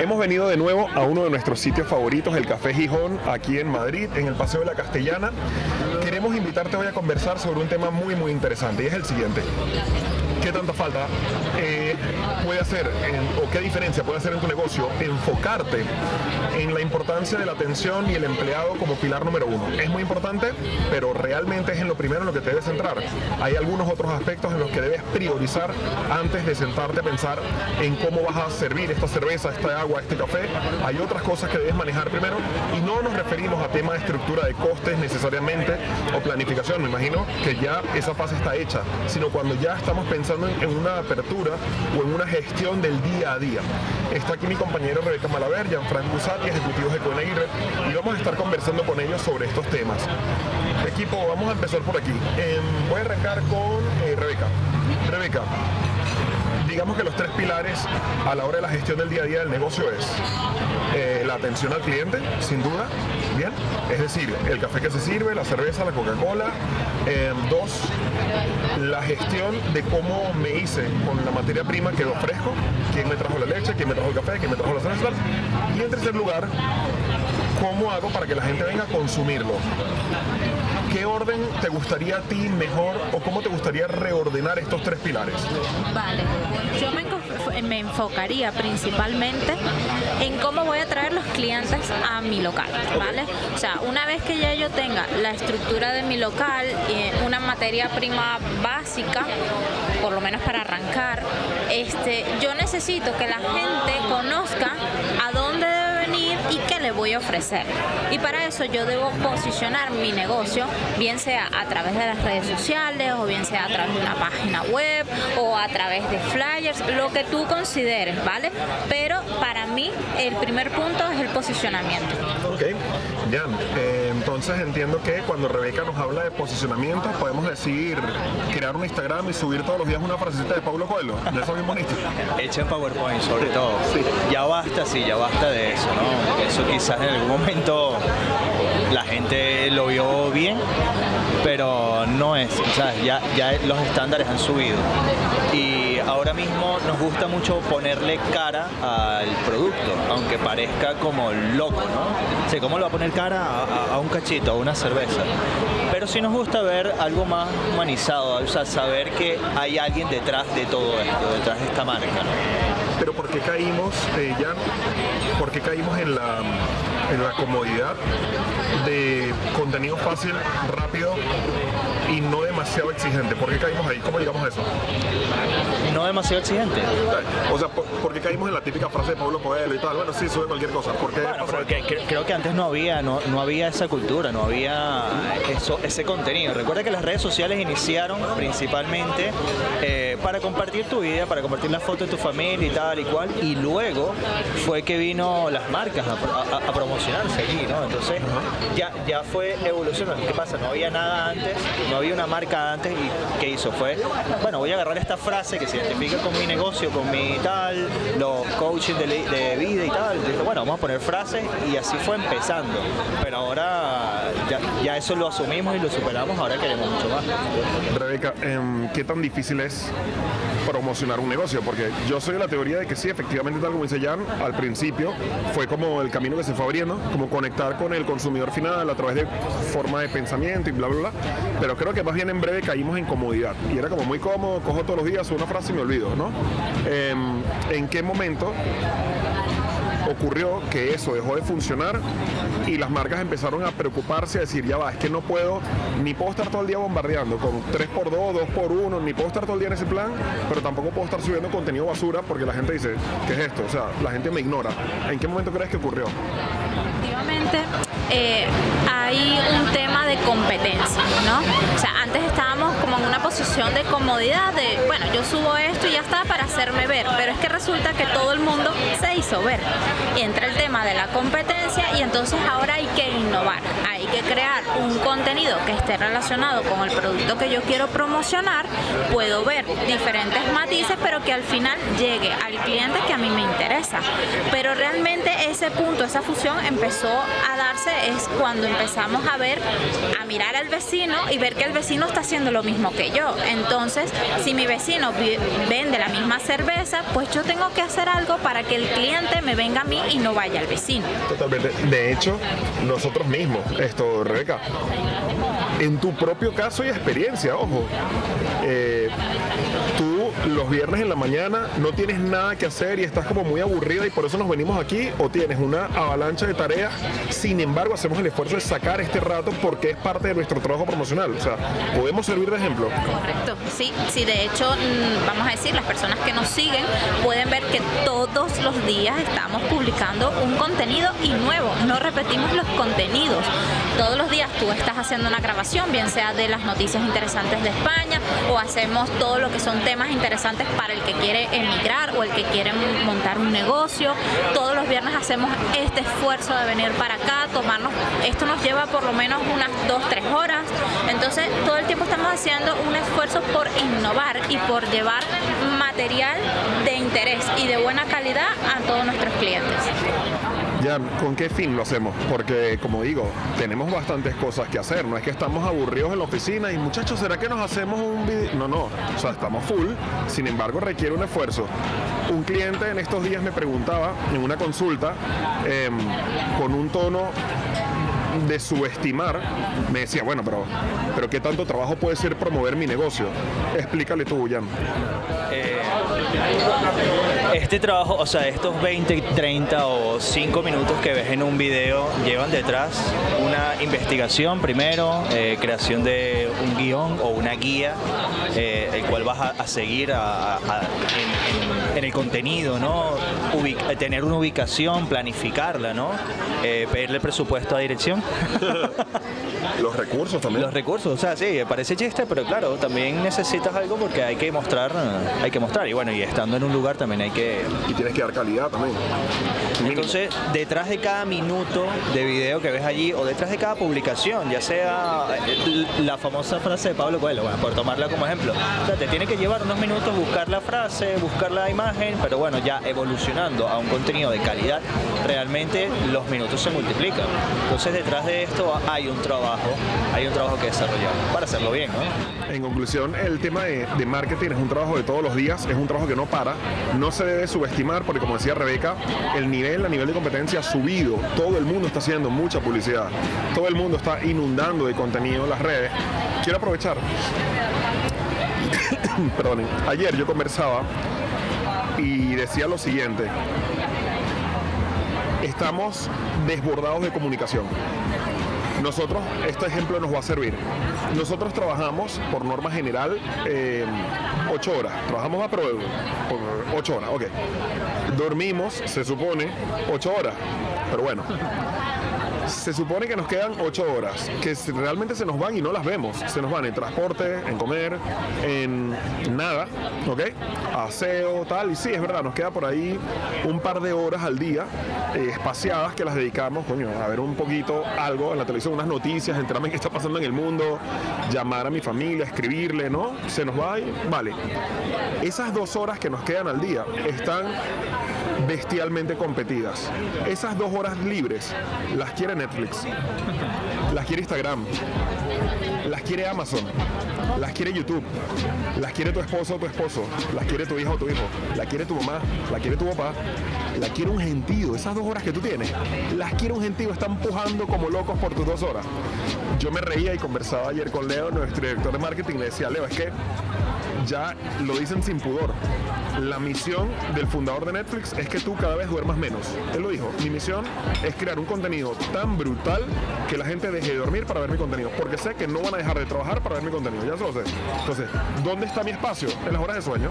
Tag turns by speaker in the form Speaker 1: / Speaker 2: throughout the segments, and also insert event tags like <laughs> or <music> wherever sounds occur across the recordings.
Speaker 1: Hemos venido de nuevo a uno de nuestros sitios favoritos, el Café Gijón, aquí en Madrid, en el Paseo de la Castellana. Queremos invitarte hoy a conversar sobre un tema muy, muy interesante y es el siguiente. ¿Qué tanta falta eh, puede hacer o qué diferencia puede hacer en tu negocio enfocarte en la importancia de la atención y el empleado como pilar número uno? Es muy importante, pero realmente es en lo primero en lo que te debes centrar. Hay algunos otros aspectos en los que debes priorizar antes de sentarte a pensar en cómo vas a servir esta cerveza, esta agua, este café. Hay otras cosas que debes manejar primero y no nos referimos a tema de estructura de costes necesariamente o planificación. Me imagino que ya esa fase está hecha, sino cuando ya estamos pensando en una apertura o en una gestión del día a día. Está aquí mi compañero Rebeca Malaver, Gianfranco Usati, ejecutivos de Conaguirre, y vamos a estar conversando con ellos sobre estos temas. Equipo, vamos a empezar por aquí. Em, voy a arrancar con eh, Rebeca. Rebeca, digamos que los tres pilares a la hora de la gestión del día a día del negocio es eh, la atención al cliente, sin duda, bien, es decir, el café que se sirve, la cerveza, la Coca-Cola. Em, dos, la gestión de cómo me hice con la materia prima que ofrezco, quién me trajo la leche, quién me trajo el café, quién me trajo la cerveza. Y en tercer lugar, cómo hago para que la gente venga a consumirlo. ¿Qué orden te gustaría a ti mejor o cómo te gustaría reordenar estos tres pilares?
Speaker 2: Vale, yo me, enfocaría principalmente en cómo voy a traer los clientes a mi local, ¿vale? O sea, una vez que ya yo tenga la estructura de mi local y una materia prima básica, por lo menos para arrancar, este, yo necesito que la gente conozca a dónde y qué le voy a ofrecer. Y para eso yo debo posicionar mi negocio, bien sea a través de las redes sociales o bien sea a través de una página web o a través de flyers, lo que tú consideres, ¿vale? Pero para mí el primer punto es el posicionamiento.
Speaker 1: Ok, ya. Eh, entonces entiendo que cuando Rebeca nos habla de posicionamiento, podemos decir crear un Instagram y subir todos los días una frasecita de Pablo Coelho. De eso bien bonito.
Speaker 3: Hecha en PowerPoint, sobre todo. Sí. Ya basta, sí, ya basta de eso, ¿no? Eso quizás en algún momento la gente lo vio bien, pero no es, sea, ya, ya los estándares han subido. Y ahora mismo nos gusta mucho ponerle cara al producto, aunque parezca como loco, ¿no? O ¿cómo le va a poner cara a, un cachito, a una cerveza? Pero sí nos gusta ver algo más humanizado, sea, saber que hay alguien detrás de todo esto, detrás de esta marca.
Speaker 1: Pero ¿por qué caímos, eh, ya, por qué caímos en la, en la comodidad de contenido fácil, rápido y no demasiado exigente. ¿Por qué caímos ahí? ¿Cómo llegamos a eso?
Speaker 3: No demasiado exigente.
Speaker 1: O sea, ¿por, qué caímos en la típica frase de Pablo Coelho y tal? Bueno, sí, sube cualquier cosa. ¿Por qué
Speaker 3: bueno, porque creo que antes no había, no, no había esa cultura, no había eso, ese contenido. Recuerda que las redes sociales iniciaron principalmente eh, para compartir tu vida, para compartir las fotos de tu familia y tal y cual, y luego fue que vino las marcas a, promocionarse allí, ¿no? Entonces ya, ya fue evolucionando. ¿Qué pasa? No había nada antes, no había una marca antes y ¿qué hizo? Fue, bueno, voy a agarrar esta frase que se identifica con mi negocio, con mi tal, los coaching de, vida y tal. Dije, bueno, vamos a poner frases y así fue empezando. Pero ahora ya, ya eso lo asumimos y lo superamos, ahora queremos mucho más.
Speaker 1: Rebeca, em, ¿qué tan difícil es promocionar un negocio? Porque yo soy de la teoría de que sí, efectivamente, tal como dice Jan, al principio fue como el camino que se fue abriendo, como conectar con el consumidor final a través de forma de pensamiento y bla, bla, bla. Pero creo que más bien en breve caímos en comodidad. Y era como muy cómodo, cojo todos los días una frase y me olvido, ¿no? Em, ¿En qué momento ocurrió que eso dejó de funcionar y las marcas empezaron a preocuparse, a decir, ya va, es que no puedo, ni puedo estar todo el día bombardeando con 3x2, 2x1, ni puedo estar todo el día en ese plan, pero tampoco puedo estar subiendo contenido basura porque la gente dice, ¿qué es esto? O sea, la gente me ignora. ¿En qué momento crees que ocurrió?
Speaker 2: Efectivamente, eh, hay un tema de competencia, ¿no? O sea, antes estábamos como en una posición de comodidad de, bueno, yo subo esto y ya está para hacerme ver, pero es que resulta que todo el mundo se hizo ver. Y entra el tema de la competencia y entonces ahora hay que innovar, hay que crear un contenido que esté relacionado con el producto que yo quiero promocionar, puedo ver diferentes matices, pero que al final llegue al cliente que a mí me interesa. Pero realmente ese punto, esa fusión empezó a darse es cuando empezamos a ver, a mirar al vecino y ver que el vecino está haciendo lo mismo que yo. Entonces, si mi vecino vende la misma cerveza, pues yo tengo que hacer algo para que el cliente me venga a mí y no vaya al vecino.
Speaker 1: Totalmente. De hecho, nosotros mismos, esto, Rebeca, en tu propio caso y experiencia, ojo, eh, tú los viernes en la mañana no tienes nada que hacer y estás como muy aburrida y por eso nos venimos aquí o tienes una avalancha de tareas, sin embargo hacemos el esfuerzo de sacar este rato porque es parte de nuestro trabajo promocional, o sea, podemos servir de ejemplo.
Speaker 2: Correcto, sí, sí, de hecho, mm, vamos a decir, las personas que nos siguen pueden ver que todos los días estamos publicando un contenido y nuevo, no repetimos los contenidos. Todos los días tú estás haciendo una grabación, bien sea de las noticias interesantes de España o hacemos todo lo que son temas interesantes para el que quiere emigrar o el que quiere montar un negocio. Todos los viernes hacemos este esfuerzo de venir para acá, tomarnos, esto nos lleva por lo menos unas dos, tres horas. Entonces todo el tiempo estamos haciendo un esfuerzo por innovar y por llevar material de interés y de buena calidad a todos nuestros clientes.
Speaker 1: ¿Con qué fin lo hacemos? Porque, como digo, tenemos bastantes cosas que hacer. No es que estamos aburridos en la oficina y, muchachos, ¿será que nos hacemos un video? No, no. O sea, estamos full. Sin embargo, requiere un esfuerzo. Un cliente en estos días me preguntaba en una consulta em, con un tono de subestimar, me decía, bueno, pero, pero ¿qué tanto trabajo puede ser promover mi negocio? Explícale tú, Jan. Eh,
Speaker 3: este trabajo, o sea, estos 20, 30 o 5 minutos que ves en un video llevan detrás una investigación primero, eh, creación de un guion o una guía, eh, el cual vas a, seguir en, el contenido, ¿no? tener una ubicación, planificarla, ¿no? Eh, pedirle presupuesto a dirección. <laughs>
Speaker 1: Los recursos también.
Speaker 3: Los recursos, o sea, sí, parece chiste, pero claro, también necesitas algo porque hay que mostrar, hay que mostrar. Y bueno, y estando en un lugar también hay que...
Speaker 1: Y tienes que dar calidad también.
Speaker 3: Entonces, detrás de cada minuto de video que ves allí o detrás de cada publicación, ya sea eh, la famosa frase de Pablo Coelho, bueno, por tomarla como ejemplo, o sea, te tiene que llevar unos minutos buscar la frase, buscar la imagen, pero bueno, ya evolucionando a un contenido de calidad, realmente los minutos se multiplican. Entonces, detrás de esto hay un trabajo, hay un trabajo que desarrollar para hacerlo bien.
Speaker 1: En conclusión, el tema de, marketing es un trabajo de todos los días, es un trabajo que no para, no se debe subestimar porque como decía Rebeca, el nivel, a nivel de competencia ha subido, todo el mundo está haciendo mucha publicidad, todo el mundo está inundando de contenido en las redes. Quiero aprovechar, <coughs> perdonen, ayer yo conversaba y decía lo siguiente, estamos desbordados de comunicación. Nosotros, este ejemplo nos va a servir. Nosotros trabajamos, por norma general, eh, horas. Trabajamos a prueba, por ocho horas, ok. Dormimos, se supone, ocho horas. Pero bueno, se supone que nos quedan ocho horas, que realmente se nos van y no las vemos. Se nos van en transporte, en comer, en nada, ¿ok? Aseo, tal. Y sí, es verdad, nos queda por ahí un par de horas al día eh, espaciadas que las dedicamos, coño, a ver un poquito algo en la televisión, unas noticias, enterarme qué está pasando en el mundo, llamar a mi familia, escribirle, ¿no? Se nos va y, vale. Esas dos horas que nos quedan al día están bestialmente competidas. Esas dos horas libres las quiere Netflix, las quiere Instagram, las quiere Amazon, las quiere YouTube, las quiere tu esposo o tu esposo, las quiere tu hijo o tu hijo, la quiere tu mamá, la quiere tu papá, la quiere un gentío. Esas dos horas que tú tienes, las quiere un gentío, están pujando como locos por tus dos horas. Yo me reía y conversaba ayer con Leo, nuestro director de marketing, le decía, Leo, es que ya lo dicen sin pudor. La misión del fundador de Netflix es que tú cada vez duermas menos. Él lo dijo, mi misión es crear un contenido tan brutal que la gente deje de dormir para ver mi contenido, porque sé que no van a dejar de trabajar para ver mi contenido, ya se lo sé. Entonces, ¿dónde está mi espacio? En las horas de sueño.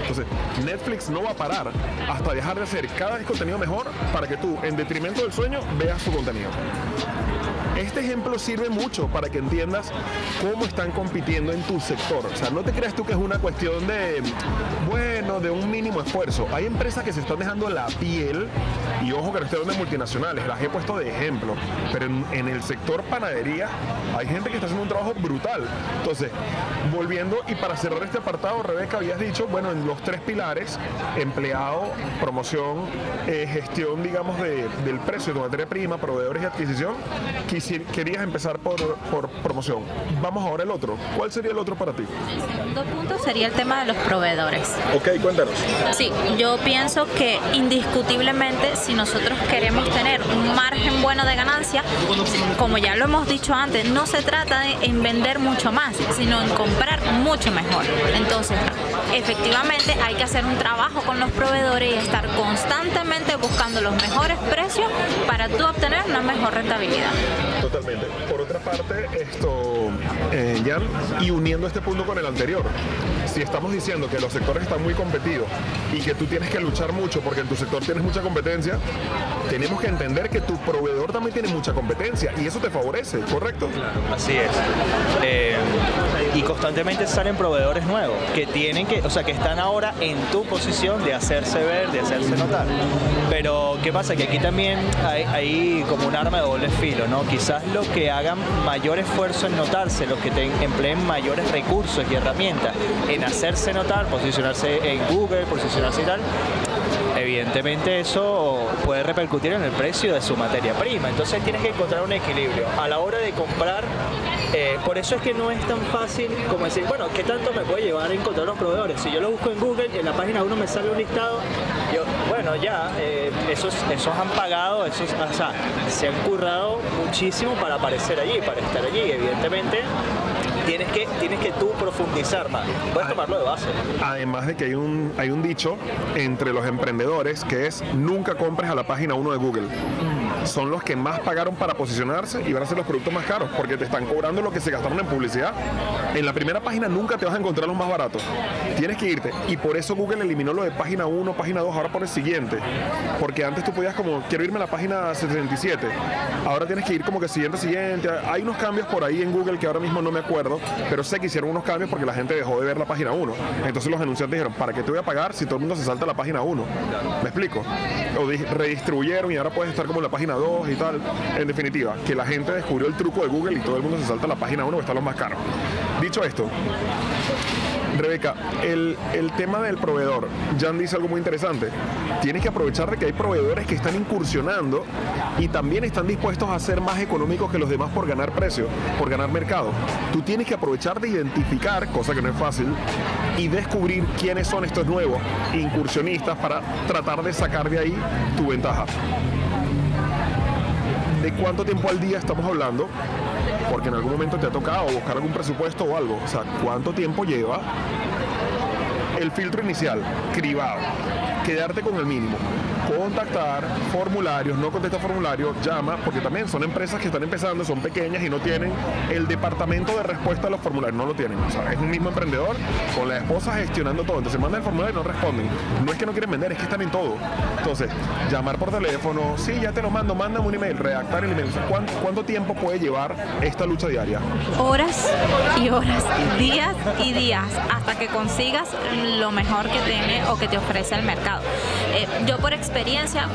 Speaker 1: Entonces, Netflix no va a parar hasta dejar de hacer cada vez contenido mejor para que tú, en detrimento del sueño, veas su contenido. Este ejemplo sirve mucho para que entiendas cómo están compitiendo en tu sector. O sea, no te creas tú que es una cuestión de, bueno, de un mínimo esfuerzo. Hay empresas que se están dejando la piel, y ojo que no estoy multinacionales, las he puesto de ejemplo, pero en, el sector panadería hay gente que está haciendo un trabajo brutal. Entonces, volviendo y para cerrar este apartado, Rebeca, habías dicho, bueno, en los tres pilares, empleado, promoción, eh, gestión, digamos, de- del precio de materia prima, proveedores y adquisición, querías empezar por, por promoción. Vamos ahora al otro. ¿Cuál sería el otro para ti?
Speaker 2: El segundo punto sería el tema de los proveedores.
Speaker 1: Ok, cuéntanos.
Speaker 2: Sí, yo pienso que indiscutiblemente si nosotros queremos tener un margen bueno de ganancia, como ya lo hemos dicho antes, no se trata de en vender mucho más, sino en comprar mucho mejor. Entonces, efectivamente hay que hacer un trabajo con los proveedores y estar constantemente buscando los mejores precios para tú obtener una mejor rentabilidad.
Speaker 1: Totalmente. Por otra parte, esto, eh, Jan, y uniendo este punto con el anterior, si estamos diciendo que los sectores están muy competidos y que tú tienes que luchar mucho porque en tu sector tienes mucha competencia, tenemos que entender que tu proveedor también tiene mucha competencia y eso te favorece, ¿correcto?
Speaker 3: Así es. Eh, y constantemente salen proveedores nuevos que tienen que, o sea, que están ahora en tu posición de hacerse ver, de hacerse notar. Pero, ¿qué pasa? Que aquí también hay, hay como un arma de doble filo, ¿no? Quizás los que hagan mayor esfuerzo en notarse, los que empleen mayores recursos y herramientas en hacerse notar, posicionarse en Google, posicionarse y tal, evidentemente eso puede repercutir en el precio de su materia prima. Entonces tienes que encontrar un equilibrio. A la hora de comprar, eh, por eso es que no es tan fácil como decir, bueno, ¿qué tanto me puede llevar a encontrar los proveedores? Si yo lo busco en Google, en la página 1 me sale un listado, yo, bueno, ya, eh, esos, esos han pagado, esos, o sea, se han currado muchísimo para aparecer allí, para estar allí. Evidentemente, tienes que, tienes que tú profundizar más. Puedes tomarlo de base.
Speaker 1: Además de que hay un, hay un dicho entre los emprendedores que es nunca compres a la página 1 de Google. Son los que más pagaron para posicionarse y van a ser los productos más caros porque te están cobrando lo que se gastaron en publicidad. En la primera página nunca te vas a encontrar los más baratos. Tienes que irte. Y por eso Google eliminó lo de página 1, página 2, ahora pone siguiente. Porque antes tú podías como, quiero irme a la página 77. Ahora tienes que ir como que siguiente, siguiente. Hay unos cambios por ahí en Google que ahora mismo no me acuerdo, pero sé que hicieron unos cambios porque la gente dejó de ver la página 1. Entonces los anunciantes dijeron, ¿para qué te voy a pagar si todo el mundo se salta a la página 1? ¿Me explico? O di- redistribuyeron y ahora puedes estar como en la página 2 y tal. En definitiva, que la gente descubrió el truco de Google y todo el mundo se salta a la página 1 que está los más caros. Dicho esto, Rebeca, el, el tema del proveedor, Jan dice algo muy interesante. Tienes que aprovechar de que hay proveedores que están incursionando y también están dispuestos a ser más económicos que los demás por ganar precio, por ganar mercado. Tú tienes que aprovechar de identificar, cosa que no es fácil, y descubrir quiénes son estos nuevos incursionistas para tratar de sacar de ahí tu ventaja. ¿De cuánto tiempo al día estamos hablando? Porque en algún momento te ha tocado buscar algún presupuesto o algo. O sea, ¿cuánto tiempo lleva el filtro inicial, cribado, quedarte con el mínimo, contactar formularios, no contesta formularios, llama, porque también son empresas que están empezando, son pequeñas y no tienen el departamento de respuesta a los formularios, no lo tienen. O sea, es un mismo emprendedor con la esposa gestionando todo. Entonces mandan el formulario y no responden. No es que no quieren vender, es que están en todo. Entonces, llamar por teléfono, sí, ya te lo mando, mándame un email, redactar el email. O sea, ¿cuánto, cuánto tiempo puede llevar esta lucha diaria?
Speaker 2: horas y horas, días y días, hasta que consigas lo mejor que tiene o que te ofrece el mercado. Eh, yo por experiencia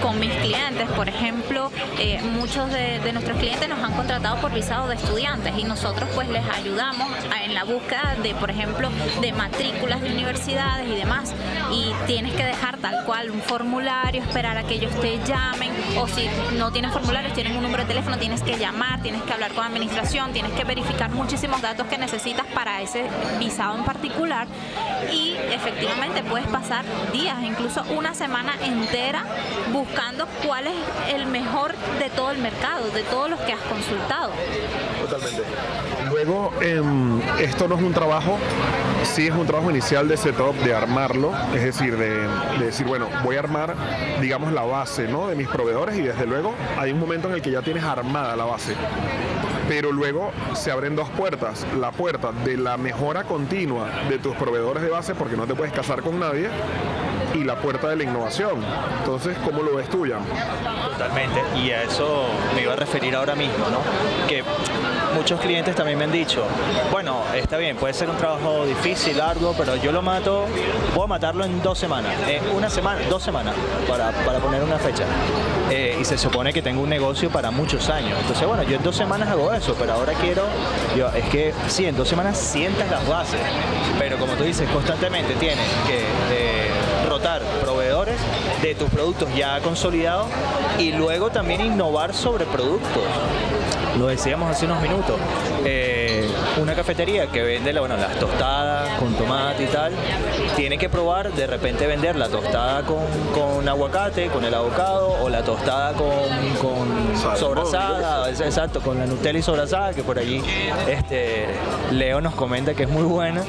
Speaker 2: con mis clientes, por ejemplo, eh, muchos de, nuestros clientes nos han contratado por visado de estudiantes y nosotros pues les ayudamos en la búsqueda de, por ejemplo, de matrículas de universidades y demás. Y tienes que dejar tal cual un formulario, esperar a que ellos te llamen. O si no tienen formularios, tienen un número de teléfono, tienes que llamar, tienes que hablar con administración, tienes que verificar muchísimos datos que necesitas para ese visado en particular. Y efectivamente puedes pasar días, incluso una semana entera buscando cuál es el mejor de todo el mercado, de todos los que has consultado.
Speaker 1: Totalmente. Luego, em, esto no es un trabajo, sí es un trabajo inicial de setup, de armarlo, es decir, de, de decir, bueno, voy a armar, digamos, la base ¿no? de mis proveedores y desde luego hay un momento en el que ya tienes armada la base. Pero luego se abren dos puertas. La puerta de la mejora continua de tus proveedores de base, porque no te puedes casar con nadie, y la puerta de la innovación. Entonces, ¿cómo lo ves tú, Jan?
Speaker 3: Totalmente, y a eso me iba a referir ahora mismo, ¿no? Que muchos clientes también me han dicho, bueno, está bien, puede ser un trabajo difícil, arduo, pero yo lo mato, puedo matarlo en dos semanas, en una semana, dos semanas, para, para poner una fecha. Eh, y se supone que tengo un negocio para muchos años. Entonces, bueno, yo en dos semanas hago eso, pero ahora quiero, yo, es que sí, en dos semanas sientas las bases, pero como tú dices, constantemente tienes que... Eh, proveedores de tus productos ya consolidados y luego también innovar sobre productos. Lo decíamos hace unos minutos. Eh, una cafetería que vende bueno, las tostadas con tomate y tal, tiene que probar de repente vender la tostada con, con aguacate, con el abocado, o la tostada con, con sobrasada, exacto, con la Nutella y sobrasada, que por allí este, Leo nos comenta que es muy buena,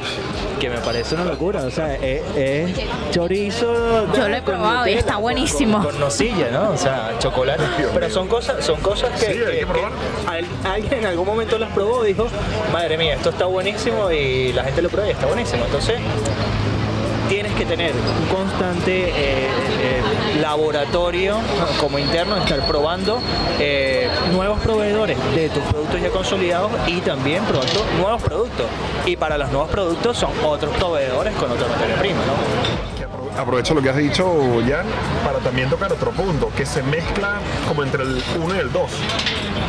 Speaker 3: que me parece una locura. O sea, es, chorizo.
Speaker 2: Yo lo he probado y está buenísimo.
Speaker 3: Con, nocilla, ¿no? O sea, chocolate. Pero son cosas, son cosas que, que, alguien en algún momento las probó dijo, madre mía, esto está buenísimo y la gente lo prueba y está buenísimo. Entonces, tienes que tener un constante eh, eh, laboratorio como interno, estar probando eh, nuevos proveedores de tus productos ya consolidados y también probando nuevos productos. Y para los nuevos productos son otros proveedores con otra materia prima.
Speaker 1: Aprovecho lo que has dicho, Jan, para también tocar otro punto, que se mezcla como entre el 1 y el 2.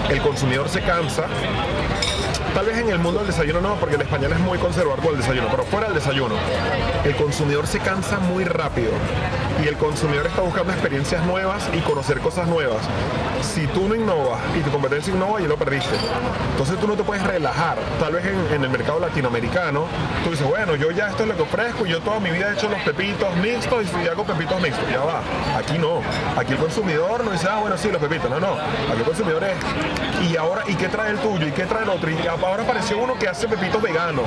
Speaker 1: El consumidor se cansa. Tal vez en el mundo del desayuno no, porque el español es muy conservador con el desayuno, pero fuera del desayuno, el consumidor se cansa muy rápido y el consumidor está buscando experiencias nuevas y conocer cosas nuevas. Si tú no innovas y tu competencia innova, ya lo perdiste. Entonces tú no te puedes relajar. Tal vez en, el mercado latinoamericano, tú dices, bueno, yo ya esto es lo que ofrezco, yo toda mi vida he hecho los pepitos mixtos y hago pepitos mixtos. Ya va. Aquí no. Aquí el consumidor no dice, ah, bueno, sí, los pepitos. No, no. Aquí el consumidor es, y ahora, ¿y qué trae el tuyo? ¿Y qué trae el otro? Y ahora apareció uno que hace pepitos veganos.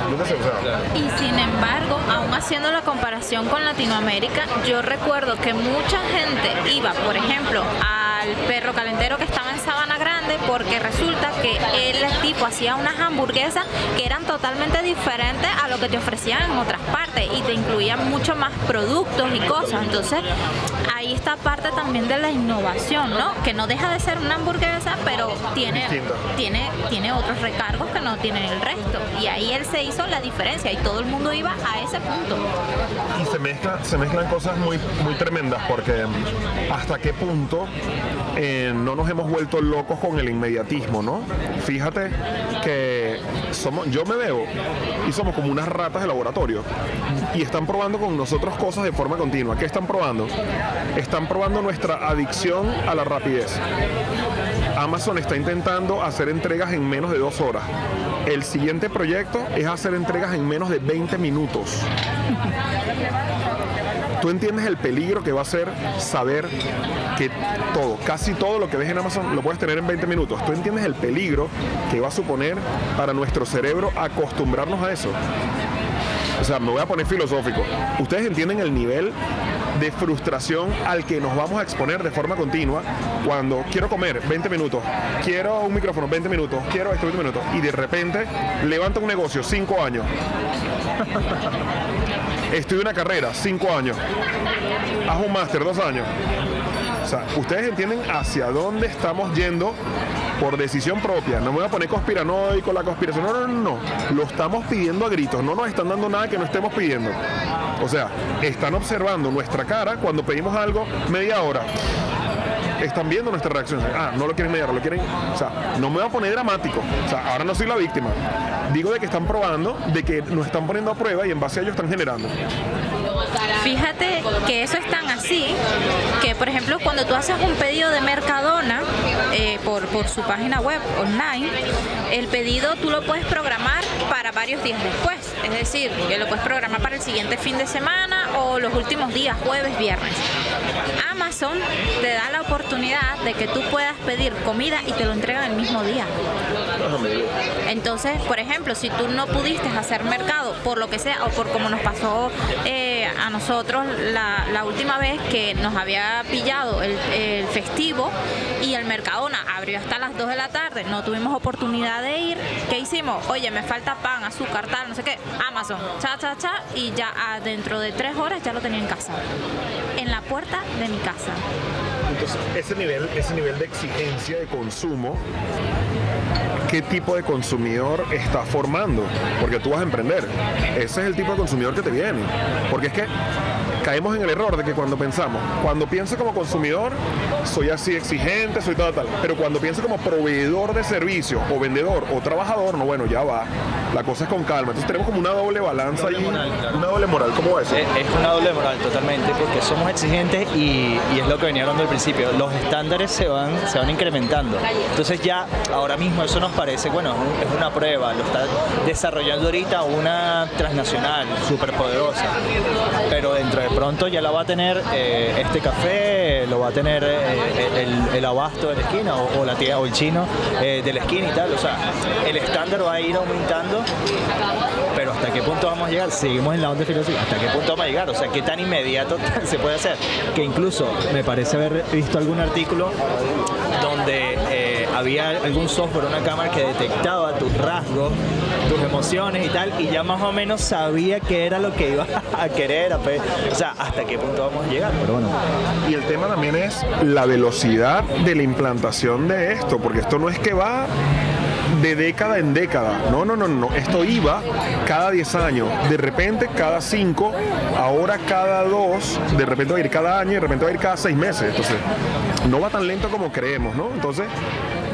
Speaker 2: Y sin embargo, aún haciendo la comparación con Latinoamérica, yo recuerdo que mucha gente iba, por ejemplo, al perro calentero que estaba en Sabana Grande porque resulta que el tipo hacía unas hamburguesas que eran totalmente diferentes a lo que te ofrecían en otras partes y te incluían mucho más productos y cosas. Entonces, ahí está parte también de la innovación, ¿no? Que no deja de ser una hamburguesa, pero tiene, tiene, tiene otros recargos que no tienen el resto. Y ahí él se hizo la diferencia y todo el mundo iba a ese punto.
Speaker 1: Y se, mezcla, se mezclan cosas muy, muy tremendas porque hasta qué punto eh, no nos hemos vuelto locos con el inmediatismo, ¿no? Fíjate que somos, yo me veo y somos como unas ratas de laboratorio y están probando con nosotros cosas de forma continua. ¿Qué están probando? Están probando nuestra adicción a la rapidez. Amazon está intentando hacer entregas en menos de dos horas. El siguiente proyecto es hacer entregas en menos de 20 minutos. Tú entiendes el peligro que va a ser saber que todo, casi todo lo que ves en Amazon lo puedes tener en 20 minutos. Tú entiendes el peligro que va a suponer para nuestro cerebro acostumbrarnos a eso. O sea, me voy a poner filosófico. Ustedes entienden el nivel de frustración al que nos vamos a exponer de forma continua cuando quiero comer 20 minutos, quiero un micrófono 20 minutos, quiero esto 20 minutos y de repente levanto un negocio 5 años. Estudio una carrera 5 años. Hago un máster 2 años. O sea, ustedes entienden hacia dónde estamos yendo por decisión propia. No me voy a poner conspiranoico la conspiración. No, no, no, no. Lo estamos pidiendo a gritos. No nos están dando nada que no estemos pidiendo. O sea, están observando nuestra cara cuando pedimos algo media hora. Están viendo nuestra reacción. Ah, no lo quieren media hora, lo quieren. O sea, no me voy a poner dramático. O sea, ahora no soy la víctima. Digo de que están probando, de que nos están poniendo a prueba y en base a ello están generando.
Speaker 2: Fíjate que eso es tan así que, por ejemplo, cuando tú haces un pedido de Mercadona eh, por, por su página web online, el pedido tú lo puedes programar para varios días después. Es decir, que lo puedes programar para el siguiente fin de semana o los últimos días, jueves, viernes. Amazon te da la oportunidad de que tú puedas pedir comida y te lo entregan el mismo día. Entonces, por ejemplo, si tú no pudiste hacer mercado por lo que sea o por como nos pasó eh, a nosotros la, última vez que nos había pillado el, el festivo y el Mercadona abrió hasta las 2 de la tarde, no tuvimos oportunidad de ir, ¿qué hicimos? Oye, me falta pan, azúcar, tal, no sé qué, Amazon, cha, cha, cha, y ya dentro de tres horas ya lo tenía en casa, en la puerta de mi casa.
Speaker 1: Ese nivel, ese nivel de exigencia de consumo, ¿qué tipo de consumidor está formando? Porque tú vas a emprender. Ese es el tipo de consumidor que te viene. Porque es que caemos en el error de que cuando pensamos, cuando pienso como consumidor, soy así exigente, soy tal, tal. Pero cuando pienso como proveedor de servicios, o vendedor, o trabajador, no, bueno, ya va. La cosa es con calma. Entonces tenemos como una doble balanza
Speaker 3: moral, claro.
Speaker 1: Una doble moral. ¿Cómo va eso?
Speaker 3: Es es una doble moral totalmente porque somos exigentes y, y es lo que venía hablando al principio. Los estándares se van, se van incrementando. Entonces ya ahora mismo eso nos parece, bueno, es es una prueba. Lo está desarrollando ahorita una transnacional súper poderosa. Pero dentro de pronto ya la va a tener eh, este café, lo va a tener eh, el, abasto de la esquina o, la tía o el chino eh, de la esquina y tal. O sea, el estándar va a ir aumentando pero ¿hasta qué punto vamos a llegar? Seguimos en la onda filosófica. ¿Hasta qué punto vamos a llegar? O sea, ¿qué tan inmediato <laughs> se puede hacer? Que incluso me parece haber visto algún artículo donde había algún software, una cámara que detectaba tus rasgos, tus emociones y tal, y ya más o menos sabía qué era lo que ibas <laughs> a querer. a O sea, ¿hasta qué punto vamos a llegar? Pero bueno.
Speaker 1: Y el tema también es la velocidad de la implantación de esto, porque esto no es que va de década en década. No, no, no, no. Esto iba cada 10 años. De repente cada 5, ahora cada 2, de repente va a ir cada año y de repente va a ir cada 6 meses. Entonces, no va tan lento como creemos, ¿no? Entonces,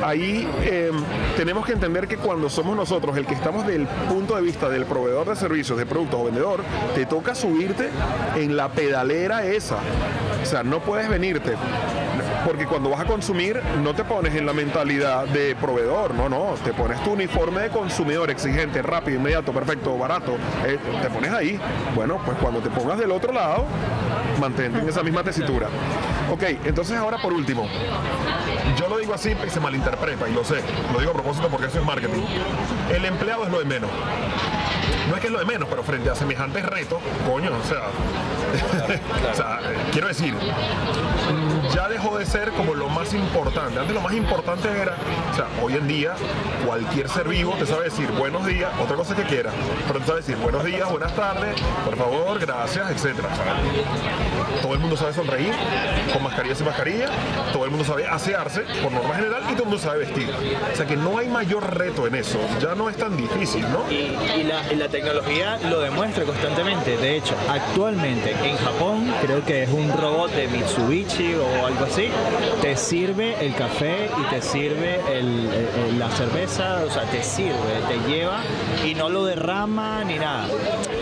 Speaker 1: ahí eh, tenemos que entender que cuando somos nosotros el que estamos del punto de vista del proveedor de servicios, de productos o vendedor, te toca subirte en la pedalera esa. O sea, no puedes venirte. Porque cuando vas a consumir no te pones en la mentalidad de proveedor, no, no, te pones tu uniforme de consumidor exigente, rápido, inmediato, perfecto, barato, eh, te pones ahí. Bueno, pues cuando te pongas del otro lado, mantente en esa misma tesitura. Ok, entonces ahora por último, yo lo digo así y se malinterpreta, y lo sé, lo digo a propósito porque eso es marketing. El empleado es lo de menos. No es que es lo de menos, pero frente a semejantes retos, coño, o sea, <laughs> o sea, quiero decir, ya dejó de ser como lo más importante. Antes lo más importante era, o sea, hoy en día cualquier ser vivo te sabe decir buenos días, otra cosa que quiera, pero te sabe decir buenos días, buenas tardes, por favor, gracias, etcétera. Todo el mundo sabe sonreír, con mascarilla sin mascarilla, todo el mundo sabe asearse por norma general y todo el mundo sabe vestir. O sea que no hay mayor reto en eso, ya no es tan difícil, ¿no?
Speaker 3: Y, y la, y la tecnología lo demuestra constantemente. De hecho, actualmente en Japón, creo que es un robot de Mitsubishi o algo así, te sirve el café y te sirve el- el- la cerveza, o sea, te sirve, te lleva y no lo derrama ni nada.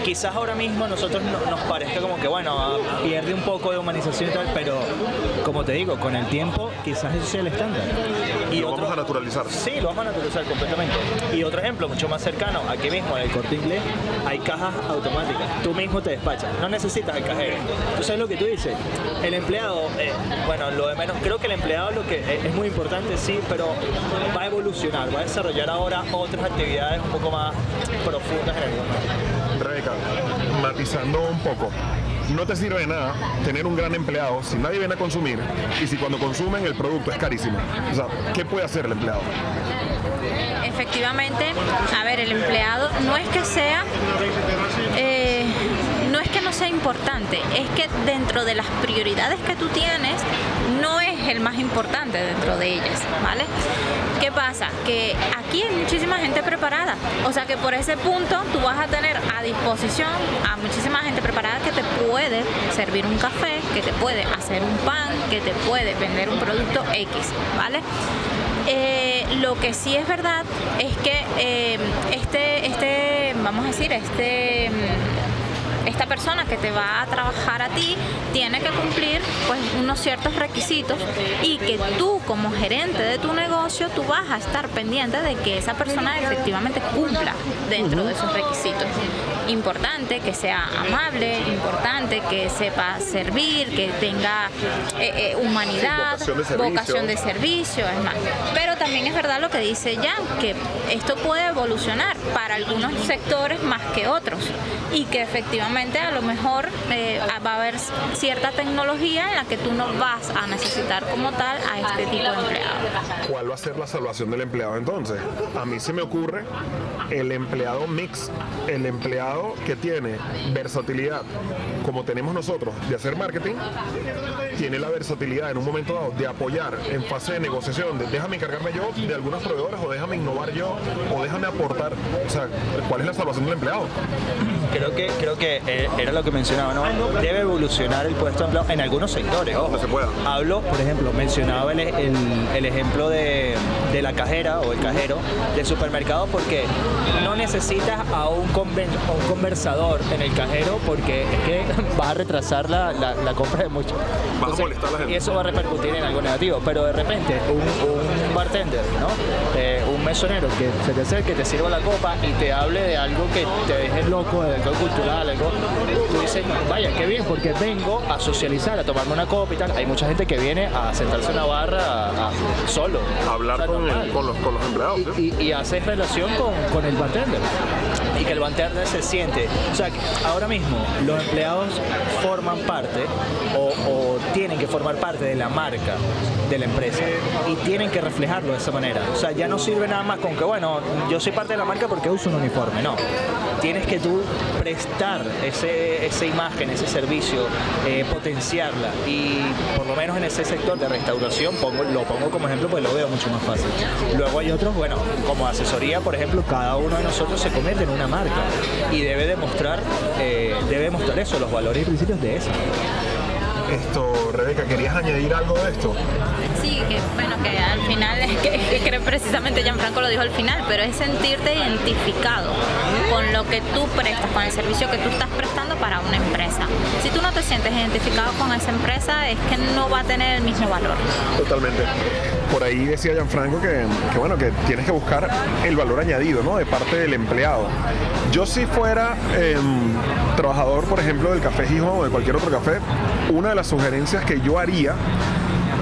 Speaker 3: Quizás ahora mismo a nosotros no- nos parezca como que, bueno, pierde un poco de humanización y tal, pero como te digo, con el tiempo quizás eso sea el estándar. Y
Speaker 1: Lo
Speaker 3: otro-
Speaker 1: vamos a naturalizar.
Speaker 3: Sí, lo vamos a naturalizar completamente. Y otro ejemplo, mucho más cercano, aquí mismo en el corte inglés, hay cajas automáticas. Tú mismo te despachas, no necesitas el cajero. Tú sabes lo que tú dices. El empleado, eh, bueno, lo de menos, creo que el empleado lo que eh, es muy importante, sí, pero va a evolucionar, va a desarrollar ahora otras actividades un poco más profundas en el mundo.
Speaker 1: Rebeca, matizando un poco. No te sirve de nada tener un gran empleado si nadie viene a consumir y si cuando consumen el producto es carísimo. O sea, ¿qué puede hacer el empleado?
Speaker 2: Efectivamente, a ver, el empleado no es que sea, eh, no sea importante, es que dentro de las prioridades que tú tienes, no es el más importante dentro de ellas, ¿vale? ¿Qué pasa? Que aquí hay muchísima gente preparada, o sea que por ese punto tú vas a tener a disposición a muchísima gente preparada que te puede servir un café, que te puede hacer un pan, que te puede vender un producto X, ¿vale? Eh, lo que sí es verdad es que eh, este, este, vamos a decir, este, mm, que te va a trabajar a ti tiene que cumplir pues unos ciertos requisitos y que tú como gerente de tu negocio tú vas a estar pendiente de que esa persona efectivamente cumpla dentro de esos requisitos. Importante, que sea amable, importante, que sepa servir, que tenga eh, eh, humanidad, vocación de, servicio. es más. Pero también es verdad lo que dice Jan, que esto puede evolucionar para algunos sectores más que otros y que efectivamente a lo mejor eh, va a haber cierta tecnología en la que tú no vas a necesitar como tal a este tipo de empleado.
Speaker 1: ¿Cuál va a ser la salvación del empleado entonces? A mí se me ocurre el empleado mix, el empleado que tiene versatilidad, como tenemos nosotros, de hacer marketing, tiene la versatilidad en un momento dado de apoyar en fase de negociación, de déjame encargarme yo de algunos proveedores o déjame innovar yo o déjame aportar. O sea, ¿cuál es la salvación del empleado?
Speaker 3: Creo que, creo que eh, era lo que mencionaba, ¿no? Debe evolucionar el puesto de empleado en algunos sectores, ojo.
Speaker 1: se pueda.
Speaker 3: Hablo, por ejemplo, mencionaba el, el, ejemplo de, de, la cajera o el cajero del supermercado porque no necesitas a un, un conversador en el cajero porque es que <laughs> vas a retrasar la, la, compra de mucho.
Speaker 1: Vas a molestar a la gente.
Speaker 3: Y eso va a repercutir en algo negativo. Pero de repente, un, un bartender, ¿no? Eh, un mesonero que se te acerque, te sirva la copa y te hable de algo que te deje loco, de algo cultural, algo. Tú dices, vaya, qué bien, porque vengo a socializar, a tomarme una copa y tal. Hay mucha gente que viene a sentarse en una barra solo.
Speaker 1: A hablar con, los, con, los, empleados.
Speaker 3: Y, y, haces relación con, con el bartender y que el bartender se siente. O sea, ahora mismo los empleados forman parte o, o, tienen que formar parte de la marca de la empresa y tienen que reflejarlo de esa manera. O sea, ya no sirve nada más con que, bueno, yo soy parte de la marca porque uso un uniforme, no. Tienes que tú prestar ese, esa imagen, ese servicio, eh, potenciarla y por lo menos en ese sector de restauración pongo, lo pongo como ejemplo pues lo veo mucho más fácil. Luego hay otros, bueno, como asesoría, por ejemplo, cada uno de nosotros se convierte en una marca y debe demostrar, eh, debe demostrar eso, los valores y principios de eso.
Speaker 1: Esto, Rebeca, ¿querías añadir algo de esto?
Speaker 2: Sí, que bueno, que al final, es que, que precisamente Gianfranco lo dijo al final, pero es sentirte identificado con lo que tú prestas, con el servicio que tú estás prestando para una empresa. Si tú no te sientes identificado con esa empresa, es que no va a tener el mismo valor.
Speaker 1: Totalmente. Por ahí decía Gianfranco que, que bueno, que tienes que buscar el valor añadido, ¿no? De parte del empleado. Yo si fuera em, trabajador, por ejemplo, del Café Gijón o de cualquier otro café, una de las sugerencias que yo haría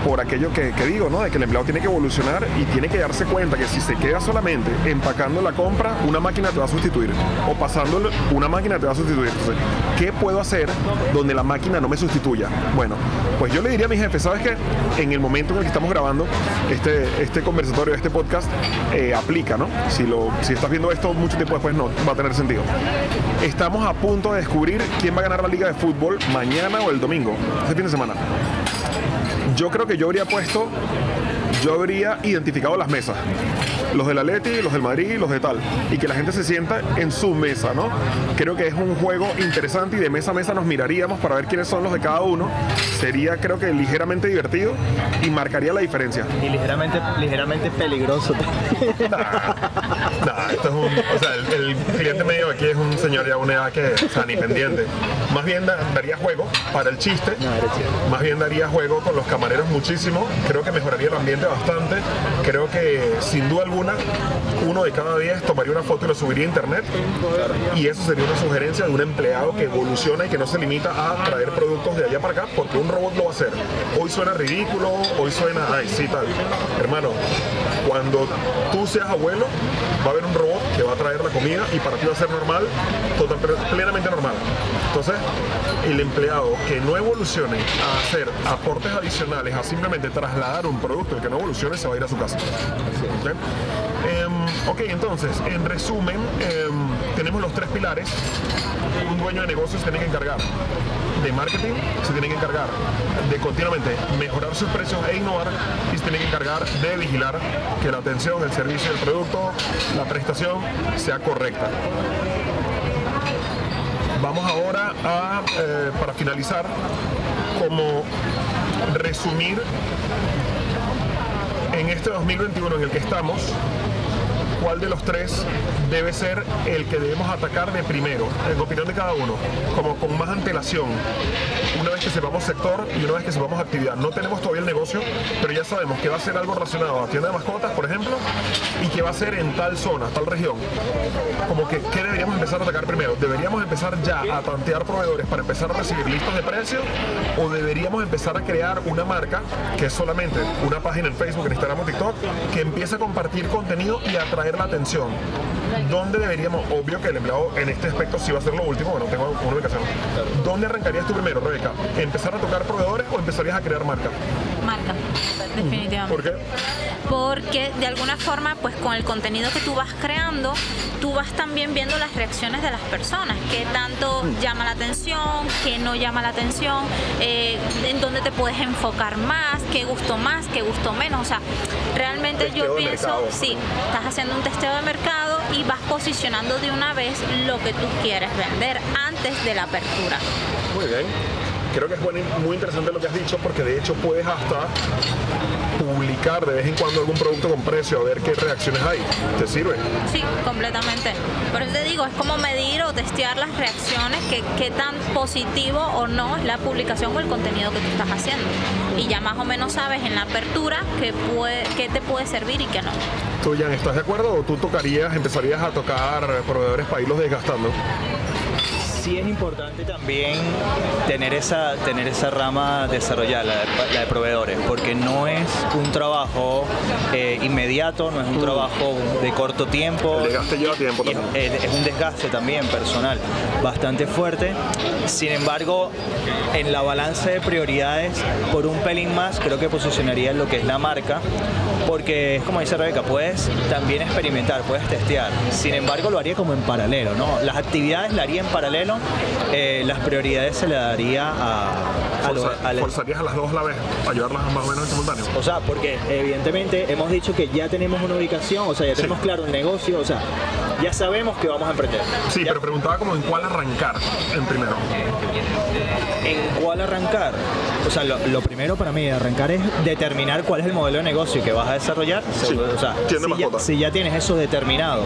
Speaker 1: por aquello que, digo, ¿no? De que el empleado tiene que evolucionar y tiene que darse cuenta que si se queda solamente empacando la compra, una máquina te va a sustituir. O pasándolo, una máquina te va a sustituir. Entonces, ¿qué puedo hacer donde la máquina no me sustituya? Bueno, pues yo le diría a mi jefe, ¿sabes qué? En el momento en el que estamos grabando este, este conversatorio, este podcast, eh, aplica, ¿no? Si, lo, si estás viendo esto mucho tiempo después, no va a tener sentido. Estamos a punto de descubrir quién va a ganar la liga de fútbol mañana o el domingo, ese fin de semana yo creo que yo habría puesto, yo habría identificado las mesas los del Atleti, los del Madrid, los de tal, y que la gente se sienta en su mesa, ¿no? Creo que es un juego interesante y de mesa a mesa nos miraríamos para ver quiénes son los de cada uno. Sería, creo que, ligeramente divertido y marcaría la diferencia.
Speaker 3: Y ligeramente, ligeramente peligroso. <laughs>
Speaker 1: nah, <laughs> esto es un, o sea, el, cliente medio aquí es un señor ya una edad que, o sea, ni pendiente. Más bien daría juego para el chiste, más bien daría juego con los camareros muchísimo. Creo que mejoraría el ambiente bastante. Creo que sin duda alguna uno de cada diez tomaría una foto y lo subiría a internet. Y eso sería una sugerencia de un empleado que evoluciona y que no se limita a traer productos de allá para acá, porque un robot lo va a hacer. Hoy suena ridículo, hoy suena, ay, sí, tal. Hermano, cuando tú seas abuelo, va a haber un robot que va a traer la comida y para ti va a ser normal, total, plenamente normal. Entonces, el empleado que no evolucione a hacer aportes adicionales, a simplemente trasladar un producto, el que no evolucione se va a ir a su casa. Em, ok, entonces, en resumen, em, tenemos los tres pilares. Un dueño de negocios tiene que encargar de marketing, se tiene que encargar de continuamente mejorar sus precios e innovar y se tiene que encargar de vigilar que la atención, el servicio, el producto, la prestación sea correcta. Vamos ahora a, eh, para finalizar, como resumir en este 2021 en el que estamos, cuál de los tres debe ser el que debemos atacar de primero, en opinión de cada uno, como con más antelación, una vez que sepamos sector y una vez que sepamos actividad. No tenemos todavía el negocio, pero ya sabemos que va a ser algo relacionado a tienda de mascotas, por ejemplo, y que va a ser en tal zona, tal región. Como que, ¿qué deberíamos empezar a atacar primero? ¿Deberíamos empezar ya a tantear proveedores para empezar a recibir listas de precio? ¿O deberíamos empezar a crear una marca que es solamente una página en Facebook, en Instagram o TikTok que empiece a compartir contenido y atraer la atención? ¿Dónde deberíamos, obvio que el empleado en este aspecto sí va a ser lo último, bueno, tengo una ubicación. ¿Dónde arrancarías tú primero, Rebeca? ¿Empezar a tocar proveedores o empezarías a crear marca?
Speaker 2: Marca, definitivamente.
Speaker 1: ¿Por qué?
Speaker 2: porque de alguna forma pues con el contenido que tú vas creando tú vas también viendo las reacciones de las personas qué tanto llama la atención qué no llama la atención eh, en dónde te puedes enfocar más qué gustó más qué gustó menos o sea realmente
Speaker 1: Testeo
Speaker 2: yo pienso
Speaker 1: mercado.
Speaker 2: sí estás haciendo un testeo de mercado y vas posicionando de una vez lo que tú quieres vender antes de la apertura
Speaker 1: Muy bien. Creo que es muy interesante lo que has dicho porque de hecho puedes hasta publicar de vez en cuando algún producto con precio a ver qué reacciones hay. ¿Te sirve?
Speaker 2: Sí, completamente. Por eso te digo, es como medir o testear las reacciones, que, qué tan positivo o no es la publicación o el contenido que tú estás haciendo. Y ya más o menos sabes en la apertura qué, puede, qué te puede servir y qué no.
Speaker 1: ¿Tú, Jan, estás de acuerdo o tú tocarías, empezarías a tocar proveedores para irlos desgastando?
Speaker 3: Sí es importante también tener esa, tener esa rama desarrollada, la de, la de proveedores, porque no es un trabajo eh, inmediato, no es un trabajo de corto tiempo.
Speaker 1: El desgaste lleva tiempo también.
Speaker 3: es- es un desgaste también personal bastante fuerte. Sin embargo, en la balanza de prioridades, por un pelín más, creo que posicionaría lo que es la marca, porque es como dice Rebeca, puedes también experimentar, puedes testear. Sin embargo, lo haría como en paralelo, ¿no? Las actividades las haría en paralelo, eh, las prioridades se le daría a, a lo-
Speaker 1: Forza-
Speaker 3: al-
Speaker 1: ¿Forzarías a las dos a la vez? ¿Ayudarlas más o menos en simultáneo?
Speaker 3: o sea, porque evidentemente hemos dicho que ya tenemos una ubicación, o sea, ya tenemos claro un negocio, o sea, ya sabemos que vamos a emprender.
Speaker 1: Sí,
Speaker 3: Ya-
Speaker 1: pero preguntaba como en cuál arrancar en primero.
Speaker 3: ¿En cuál arrancar? O sea, lo, lo primero para mí de arrancar es determinar cuál es el modelo de negocio que vas a desarrollar.
Speaker 1: Sí,
Speaker 3: o sea, ya, si ya tienes eso determinado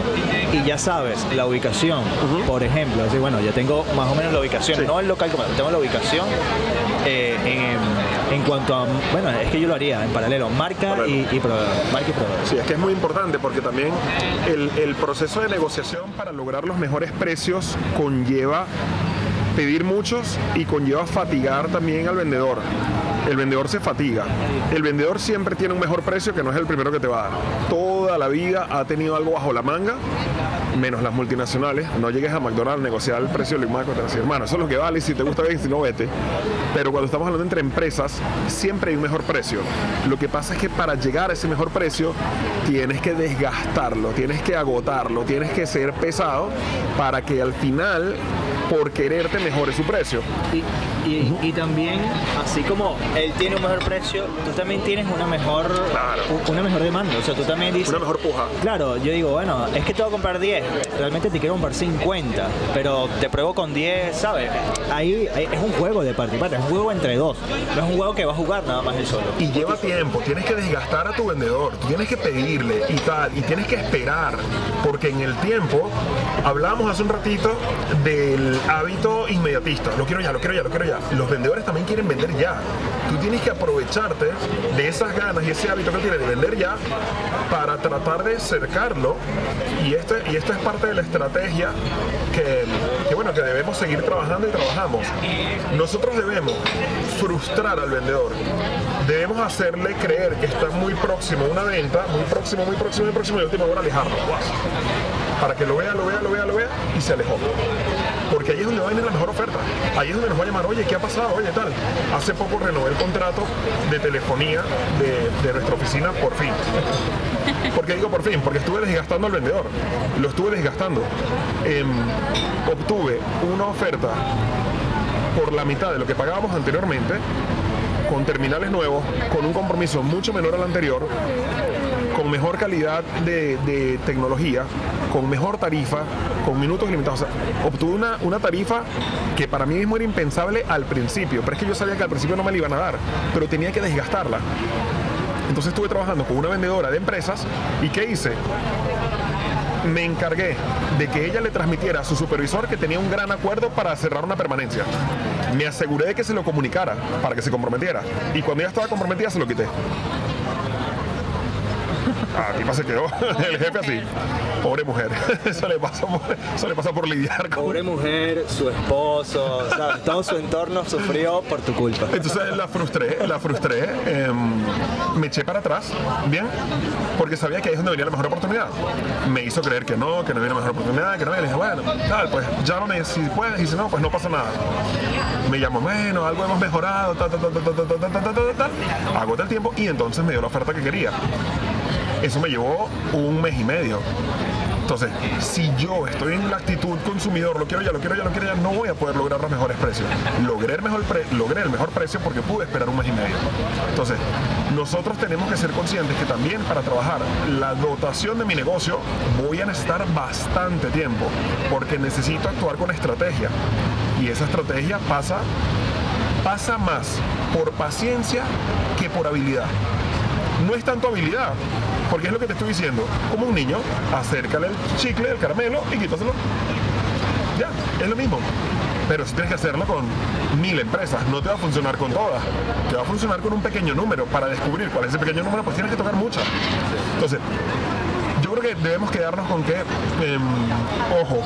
Speaker 3: y ya sabes la ubicación, por ejemplo, así, bueno, ya tengo más o menos la ubicación,
Speaker 1: Sí.
Speaker 3: no el local como tengo la ubicación eh, en, en cuanto a, bueno, es que yo lo haría en paralelo, marca
Speaker 1: Paralelo.
Speaker 3: y, y proveedor, marca y proveedor.
Speaker 1: Sí, es que es muy importante porque también el, el proceso de negociación para lograr los mejores precios conlleva pedir muchos y conlleva fatigar también al vendedor. El vendedor se fatiga. El vendedor siempre tiene un mejor precio que no es el primero que te va a dar. Toda la vida ha tenido algo bajo la manga, menos las multinacionales. No llegues a McDonald's a negociar el precio del Big Mac, decir, hermano, eso es lo que vale, si te gusta bien, si no, vete. Pero cuando estamos hablando entre empresas, siempre hay un mejor precio. Lo que pasa es que para llegar a ese mejor precio, tienes que desgastarlo, tienes que agotarlo, tienes que ser pesado para que al final, por quererte, mejore su precio.
Speaker 3: Y, y- y también, así como él tiene un mejor precio, tú también tienes una mejor,
Speaker 1: Claro.
Speaker 3: una mejor demanda. O sea, tú también dices.
Speaker 1: Una mejor puja.
Speaker 3: Claro, yo digo, bueno, es que te voy a comprar 10, realmente te quiero comprar 50, pero te pruebo con 10, ¿sabes? Ahí, ahí es un juego de participar, es un juego entre dos, no es un juego que va a jugar nada más él solo.
Speaker 1: Y lleva tiempo, tienes que desgastar a tu vendedor, tú tienes que pedirle y tal, y tienes que esperar, porque en el tiempo, hablábamos hace un ratito del hábito inmediatista, lo quiero ya, lo quiero ya, lo quiero ya. Los vendedores también quieren vender ya. Tú tienes que aprovecharte de esas ganas y ese hábito que tiene de vender ya para tratar de cercarlo, y, este, y esto es parte de la estrategia que, bueno, que debemos seguir trabajando y trabajamos. Nosotros debemos frustrar al vendedor. Debemos hacerle creer que está muy próximo a una venta, muy próximo, muy próximo, muy próximo y a última hora alejarlo. Para que lo vea, lo vea, lo vea, lo vea y se alejó. Porque ahí es donde va a venir la mejor oferta. Ahí es donde nos va a llamar, oye, ¿qué ha pasado? Oye, tal. Hace poco renové el contrato de telefonía de, de nuestra oficina por fin. ¿Por qué digo por fin? Porque estuve desgastando al vendedor. Lo estuve desgastando. Em, obtuve una oferta por la mitad de lo que pagábamos anteriormente, con terminales nuevos, con un compromiso mucho menor al anterior, con mejor calidad de, de tecnología, con mejor tarifa, con minutos sea, obtuve una, una tarifa que para mí mismo era impensable al principio, pero es que yo sabía que al principio no me la iban a dar, pero tenía que desgastarla. Entonces estuve trabajando con una vendedora de empresas y ¿qué hice? me encargué de que ella le transmitiera a su supervisor que tenía un gran acuerdo para cerrar una permanencia. Me aseguré de que se lo comunicara para que se comprometiera. Y cuando ella estaba comprometida se lo quité. A ti se quedó el jefe así. Pobre mujer. Eso le pasa por, eso le pasa por lidiar con.
Speaker 3: Pobre mujer, su esposo, ¿sabes? todo su entorno sufrió por tu culpa.
Speaker 1: Entonces la frustré, la frustré. em, me eché para atrás, bien, porque sabía que ahí es donde venía la mejor oportunidad. Me hizo creer que no, que no había una mejor oportunidad, que no. Y le dije, bueno, tal, pues llámame si puedes y si no, pues no pasa nada. Me llamó, bueno, algo hemos mejorado, tal, tal, tal, tal, tal, tal, tal, tal, tal, tal, tal. Agoté el tiempo y entonces me dio la oferta que quería. Eso me llevó un mes y medio. Entonces, si yo estoy en la actitud consumidor, lo quiero ya, lo quiero ya, lo quiero ya, no voy a poder lograr los mejores precios. Logré el mejor, pre- el mejor precio porque pude esperar un mes y medio. Entonces, nosotros tenemos que ser conscientes que también para trabajar la dotación de mi negocio voy a necesitar bastante tiempo porque necesito actuar con estrategia. Y esa estrategia pasa, pasa más por paciencia que por habilidad no es tanto habilidad, porque es lo que te estoy diciendo. Como un niño, acércale el chicle, el caramelo y quítaselo. Ya, es lo mismo. Pero si tienes que hacerlo con mil empresas, no te va a funcionar con todas. Te va a funcionar con un pequeño número. Para descubrir cuál es ese pequeño número, pues tienes que tocar muchas. Entonces, que debemos quedarnos con que, em, ojo,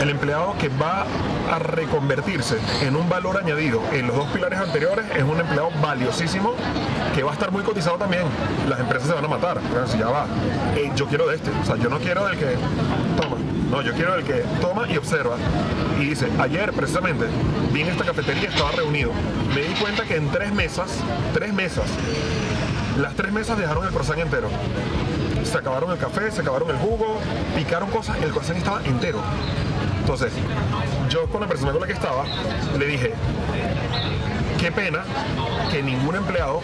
Speaker 1: el empleado que va a reconvertirse en un valor añadido en los dos pilares anteriores es un empleado valiosísimo que va a estar muy cotizado también. Las empresas se van a matar. Pero si ya va, eh, yo quiero de este. O sea, yo no quiero del que toma. No, yo quiero del que toma y observa. Y dice, ayer precisamente vi en esta cafetería, estaba reunido. Me di cuenta que en tres mesas, tres mesas, las tres mesas dejaron el croissant entero se acabaron el café, se acabaron el jugo, picaron cosas, el croissant estaba entero. Entonces, yo con la persona con la que estaba, le dije, qué pena que ningún empleado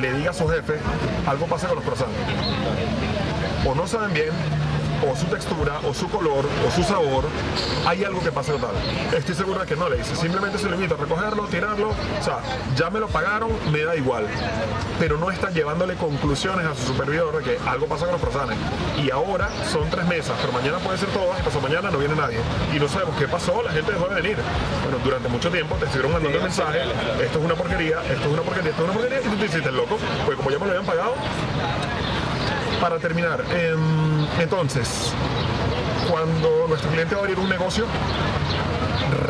Speaker 1: le diga a su jefe, algo pasa con los croissants. O no saben bien, o su textura, o su color, o su sabor, hay algo que pasa total. Estoy seguro de que no le dice, simplemente se limita a recogerlo, tirarlo, o sea, ya me lo pagaron, me da igual. Pero no están llevándole conclusiones a su supervisor de que algo pasa con los croissants. Y ahora son tres mesas, pero mañana puede ser todas, y pasado mañana no viene nadie. Y no sabemos qué pasó, la gente dejó de venir. Bueno, durante mucho tiempo te estuvieron mandando el mensaje, esto es una porquería, esto es una porquería, esto es una porquería, y tú te hiciste el loco, pues como ya me lo habían pagado, para terminar, em, entonces, cuando nuestro cliente va a abrir un negocio,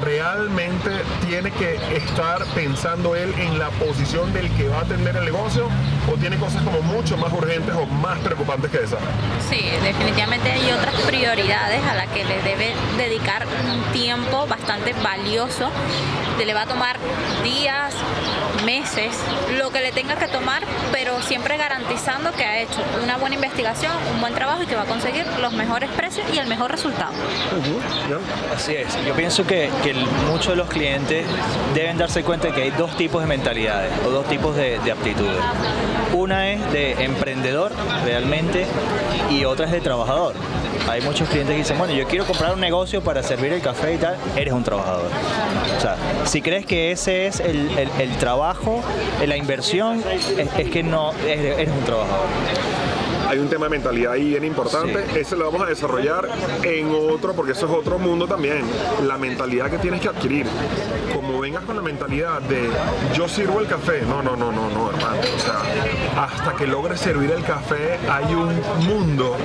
Speaker 1: realmente tiene que estar pensando él en la posición del que va a atender el negocio o tiene cosas como mucho más urgentes o más preocupantes que esa.
Speaker 2: Sí, definitivamente hay otras prioridades a las que le debe dedicar un tiempo bastante valioso. Te le va a tomar días, meses, lo que le tenga que tomar, pero siempre garantizando que ha hecho una buena investigación, un buen trabajo y que va a conseguir los mejores precios y el mejor resultado.
Speaker 3: Así es. Yo pienso que, que el- muchos de los clientes deben darse cuenta de que hay dos tipos de mentalidades o dos tipos de, de aptitudes. Una es de emprendedor realmente y otra es de trabajador. Hay muchos clientes que dicen, bueno, yo quiero comprar un negocio para servir el café y tal, eres un trabajador. O sea, si crees que ese es el, el- trabajo, la inversión, es, que no, eres un trabajador.
Speaker 1: Hay un tema de mentalidad ahí bien importante. Ese lo vamos a desarrollar en otro, porque eso es otro mundo también. La mentalidad que tienes que adquirir. Como vengas con la mentalidad de yo sirvo el café. No, no, no, no, no, hermano. O sea, hasta que logres servir el café hay un mundo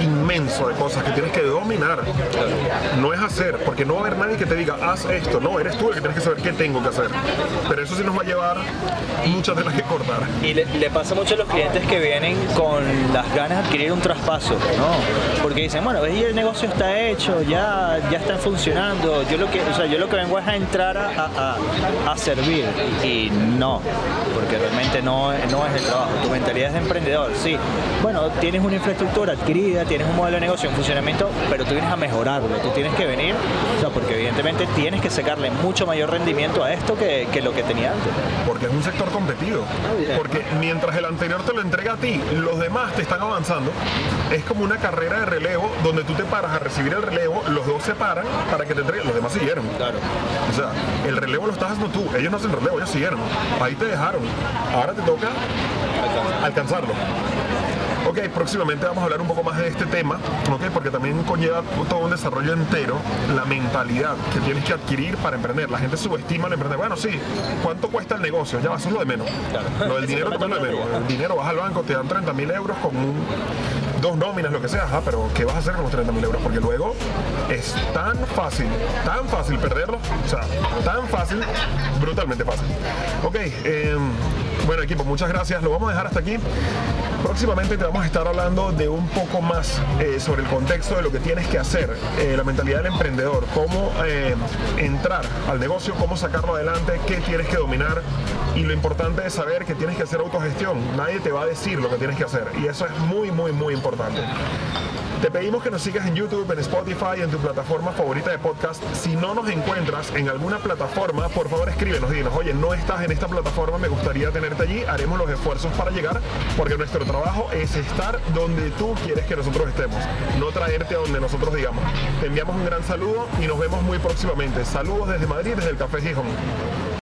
Speaker 1: inmenso de cosas que tienes que dominar. No es hacer, porque no va a haber nadie que te diga haz esto. No, eres tú el que tienes que saber qué tengo que hacer. Pero eso sí nos va a llevar muchas telas que cortar.
Speaker 3: Y le, le pasa mucho a los clientes que vienen con las ganas de adquirir un traspaso, ¿no? Porque dicen, bueno, ves, ya el negocio está hecho, ya, ya está funcionando, yo lo que, o sea, yo lo que vengo es a entrar a, a- a servir. Y no, porque realmente no, no es el trabajo. Tu mentalidad es de emprendedor, sí. Bueno, tienes una infraestructura adquirida, tienes un modelo de negocio en funcionamiento, pero tú vienes a mejorarlo, tú tienes que venir, o sea, porque evidentemente tienes que sacarle mucho mayor rendimiento a esto que, que lo que tenía antes.
Speaker 1: Porque es un sector competido. Porque mientras el anterior te lo entrega a ti, los demás te están avanzando. Es como una carrera de relevo donde tú te paras a recibir el relevo, los dos se paran para que te entreguen, los demás siguieron.
Speaker 3: Claro.
Speaker 1: O sea, el relevo lo estás haciendo tú, ellos no hacen relevo, ellos siguieron. Ahí te dejaron. Ahora te toca alcanzarlo. Ok, próximamente vamos a hablar un poco más de este tema, ok, porque también conlleva todo un desarrollo entero, la mentalidad que tienes que adquirir para emprender. La gente subestima el emprender. Bueno, sí, ¿cuánto cuesta el negocio? Ya va, eso es lo de menos. Lo del dinero lo de menos. El dinero vas al banco, te dan 30 mil euros con dos nóminas, lo que sea, ajá, pero ¿qué vas a hacer con los 30 mil euros? Porque luego es tan fácil, tan fácil perderlo, o sea, tan fácil, brutalmente fácil. Ok, eh, bueno equipo, muchas gracias, lo vamos a dejar hasta aquí. Próximamente te vamos a estar hablando de un poco más eh, sobre el contexto de lo que tienes que hacer, eh, la mentalidad del emprendedor, cómo eh, entrar al negocio, cómo sacarlo adelante, qué tienes que dominar y lo importante es saber que tienes que hacer autogestión. Nadie te va a decir lo que tienes que hacer y eso es muy, muy, muy importante. Te pedimos que nos sigas en YouTube, en Spotify, en tu plataforma favorita de podcast. Si no nos encuentras en alguna plataforma, por favor escríbenos dinos, oye, no estás en esta plataforma, me gustaría tenerte allí, haremos los esfuerzos para llegar, porque nuestro trabajo es estar donde tú quieres que nosotros estemos, no traerte a donde nosotros digamos. Te enviamos un gran saludo y nos vemos muy próximamente. Saludos desde Madrid, desde el Café Gijón.